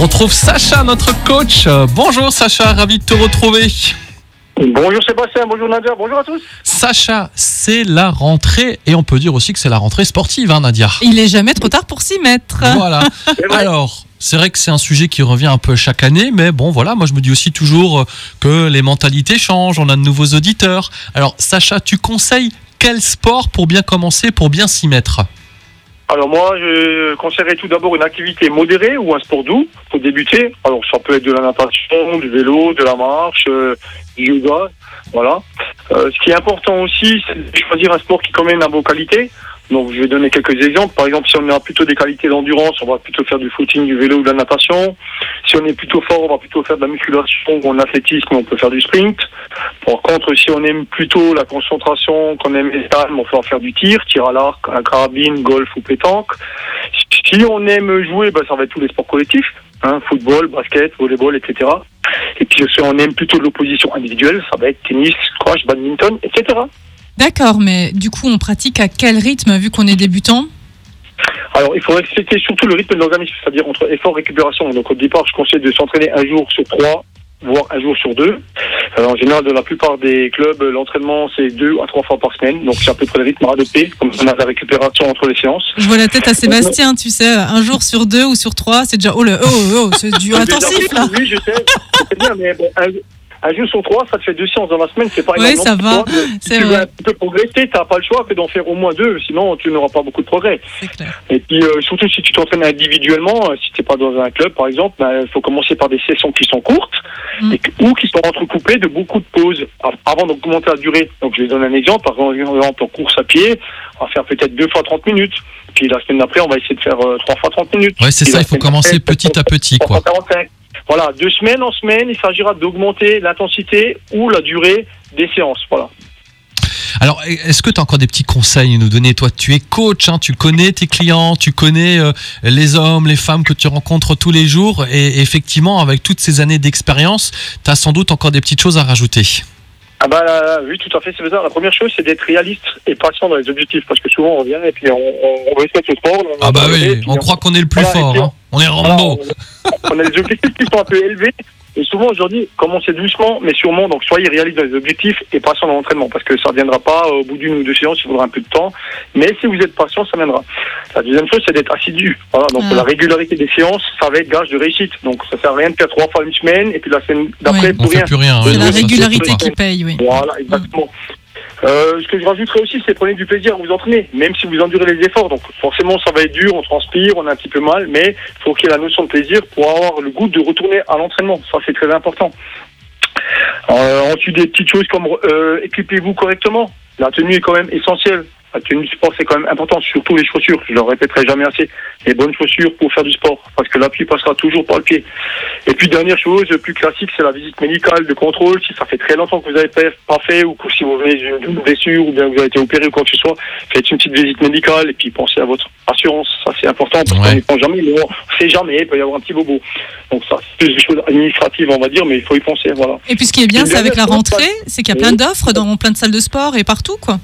retrouve Sacha, notre coach. Bonjour Sacha, ravi de te retrouver. Bonjour Sébastien, bonjour Nadia, bonjour à tous. Sacha, c'est la rentrée et on peut dire aussi que c'est la rentrée sportive, hein, Nadia. Il est jamais trop tard pour s'y mettre. Voilà. Alors, c'est vrai que c'est un sujet qui revient un peu chaque année, mais bon, voilà, moi je me dis aussi toujours euh, que les mentalités changent, on a de nouveaux auditeurs. Alors, Sacha, tu conseilles quel sport pour bien commencer, pour bien s'y mettre? Alors moi, je conseillerais tout d'abord une activité modérée ou un sport doux pour débuter. Alors ça peut être de la natation, du vélo, de la marche, euh, du yoga, voilà. Euh, ce qui est important aussi, c'est de choisir un sport qui même a vos qualités. Donc je vais donner quelques exemples. Par exemple, si on a plutôt des qualités d'endurance, on va plutôt faire du footing, du vélo ou de la natation. Si on est plutôt fort, on va plutôt faire de la musculation ou de l'athlétisme, on peut faire du sprint. Par contre, si on aime plutôt la concentration, qu'on aime les on peut faire du tir, tir à l'arc, à la carabine, golf ou pétanque. Si on aime jouer, ben, ça va être tous les sports collectifs, hein, football, basket, volleyball, etc. Et puis si on aime plutôt l'opposition individuelle, ça va être tennis, squash, badminton, etc. D'accord, mais du coup, on pratique à quel rythme vu qu'on est débutant? Alors, il faut respecter surtout le rythme de l'organisme, c'est-à-dire entre effort et récupération. Donc, au départ, je conseille de s'entraîner un jour sur trois, voire un jour sur deux. Euh, en général, dans la plupart des clubs, l'entraînement, c'est deux à trois fois par semaine. Donc, c'est à peu près le rythme à adopter, comme on a la récupération entre les séances. Je vois la tête à Sébastien, tu sais, un jour sur deux ou sur trois, c'est déjà oh le oh oh, c'est du intensif là. Oui, je sais, c'est bien, mais bon, un, un jour sur trois, ça te fait deux séances dans la semaine, c'est pas Oui, énorme ça va, Si tu veux un peu progresser, t'as pas le choix que d'en faire au moins deux, sinon tu n'auras pas beaucoup de progrès. C'est clair. Et puis euh, surtout si tu t'entraînes individuellement, euh, si tu n'es pas dans un club par exemple, ben, il faut commencer par des sessions qui sont courtes Mm. et que- ou qui sont entrecoupées de beaucoup de pauses av- avant d'augmenter la durée. Donc je vais donner un exemple, par exemple en course à pied, on va faire peut-être deux fois 30 minutes. Puis la semaine d'après, on va essayer de faire euh, trois fois 30 minutes. Ouais, c'est ça, il faut commencer petit à petit, quoi. fois 45. Voilà, de semaine en semaine, il s'agira d'augmenter l'intensité ou la durée des séances. Voilà. Alors, est-ce que tu as encore des petits conseils à nous donner? Toi, tu es coach, hein, tu connais tes clients, tu connais euh, les hommes, les femmes que tu rencontres tous les jours. Et effectivement, avec toutes ces années d'expérience, tu as sans doute encore des petites choses à rajouter. Ah bah là, oui, tout à fait, c'est bizarre. La première chose, c'est d'être réaliste et patient dans les objectifs, parce que souvent on vient et puis on, on, on respecte le sport. on- Ah bah oui, on croit qu'on est le plus Voilà, fort. On est Rambo. on, on a des objectifs qui sont un peu élevés. Et souvent aujourd'hui, commencez doucement, mais sûrement. Donc soyez réaliste dans les objectifs et patient dans l'entraînement, parce que ça ne viendra pas au bout d'une ou deux séances, il faudra un peu de temps. Mais si vous êtes patient, ça viendra. La deuxième chose, c'est d'être assidu. Voilà, donc Ah. la régularité des séances, ça va être gage de réussite. Donc ça sert à rien de faire trois fois une semaine et puis la semaine d'après Oui. On pour fait rien. plus rien. C'est la régularité qui paye, oui. Voilà, exactement. Euh, ce que je rajouterais aussi, c'est prenez du plaisir à vous entraîner, même si vous endurez les efforts. Donc forcément, ça va être dur, on transpire, on a un petit peu mal, mais il faut qu'il y ait la notion de plaisir pour avoir le goût de retourner à l'entraînement. Ça, c'est très important. Euh, ensuite, des petites choses comme euh, équipez-vous correctement. La tenue est quand même essentielle. La tenue du sport, c'est quand même important, surtout les chaussures. Je le répéterai jamais assez. Les bonnes chaussures pour faire du sport, parce que l'appui passera toujours par le pied. Et puis, dernière chose, plus classique, c'est la visite médicale de contrôle. Si ça fait très longtemps que vous n'avez pas fait, ou que si vous venez d'une blessure, ou bien que vous avez été opéré ou quoi que ce soit, faites une petite visite médicale et puis pensez à votre assurance. Ça, c'est important, parce Ouais. qu'on n'y pense jamais, mais on sait jamais, il peut y avoir un petit bobo. Donc ça, c'est plus des choses administratives, on va dire, mais il faut y penser, voilà. Et puis ce qui est bien, c'est avec la rentrée, c'est qu'il y a plein d'offres dans plein de salles de sport et partout, quoi.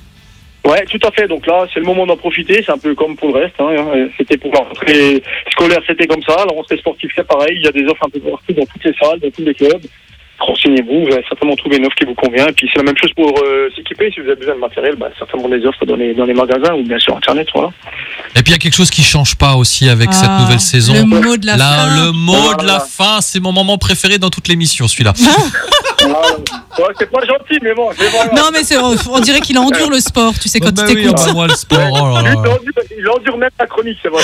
Ouais, tout à fait. Donc là, c'est le moment d'en profiter. C'est un peu comme pour le reste. Hein. C'était pour la rentrée scolaire, c'était comme ça. La rentrée sportive, c'est pareil. Il y a des offres un peu partout dans toutes les salles, dans tous les clubs. Renseignez-vous, vous allez certainement trouver une offre qui vous convient. Et puis c'est la même chose pour euh, s'équiper. Si vous avez besoin de matériel, bah, certainement des offres dans les, dans les magasins ou bien sur Internet. Voilà. Et puis il y a quelque chose qui change pas aussi avec cette Ah, nouvelle saison. Le mot de la Là, fin. le mot de la fin, c'est mon moment préféré dans toute l'émission, celui-là. Ouais, c'est pas gentil, mais bon. Non, mais c'est, on dirait qu'il endure le sport, tu sais, quand Bah tu oui, t'écoutes. ah bah moi, le sport, oh là Lui, là. il endure- Il endure même la chronique, c'est vrai.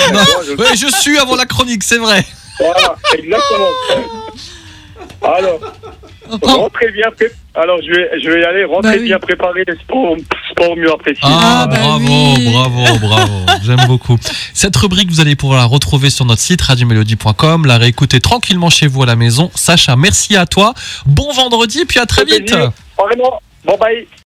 Je suis avant la chronique, c'est vrai. Voilà, exactement. Alors, rentrez bien pré- Alors, je vais, je vais y aller. Rentrez Bah oui. bien préparé. Sport, sport mieux apprécié. Ah, Ah, bah bravo, oui. bravo, bravo. J'aime beaucoup. Cette rubrique, vous allez pouvoir la retrouver sur notre site radiomélodie.com, la réécouter tranquillement chez vous à la maison. Sacha, merci à toi. Bon vendredi, puis à très vite. Bon, bye.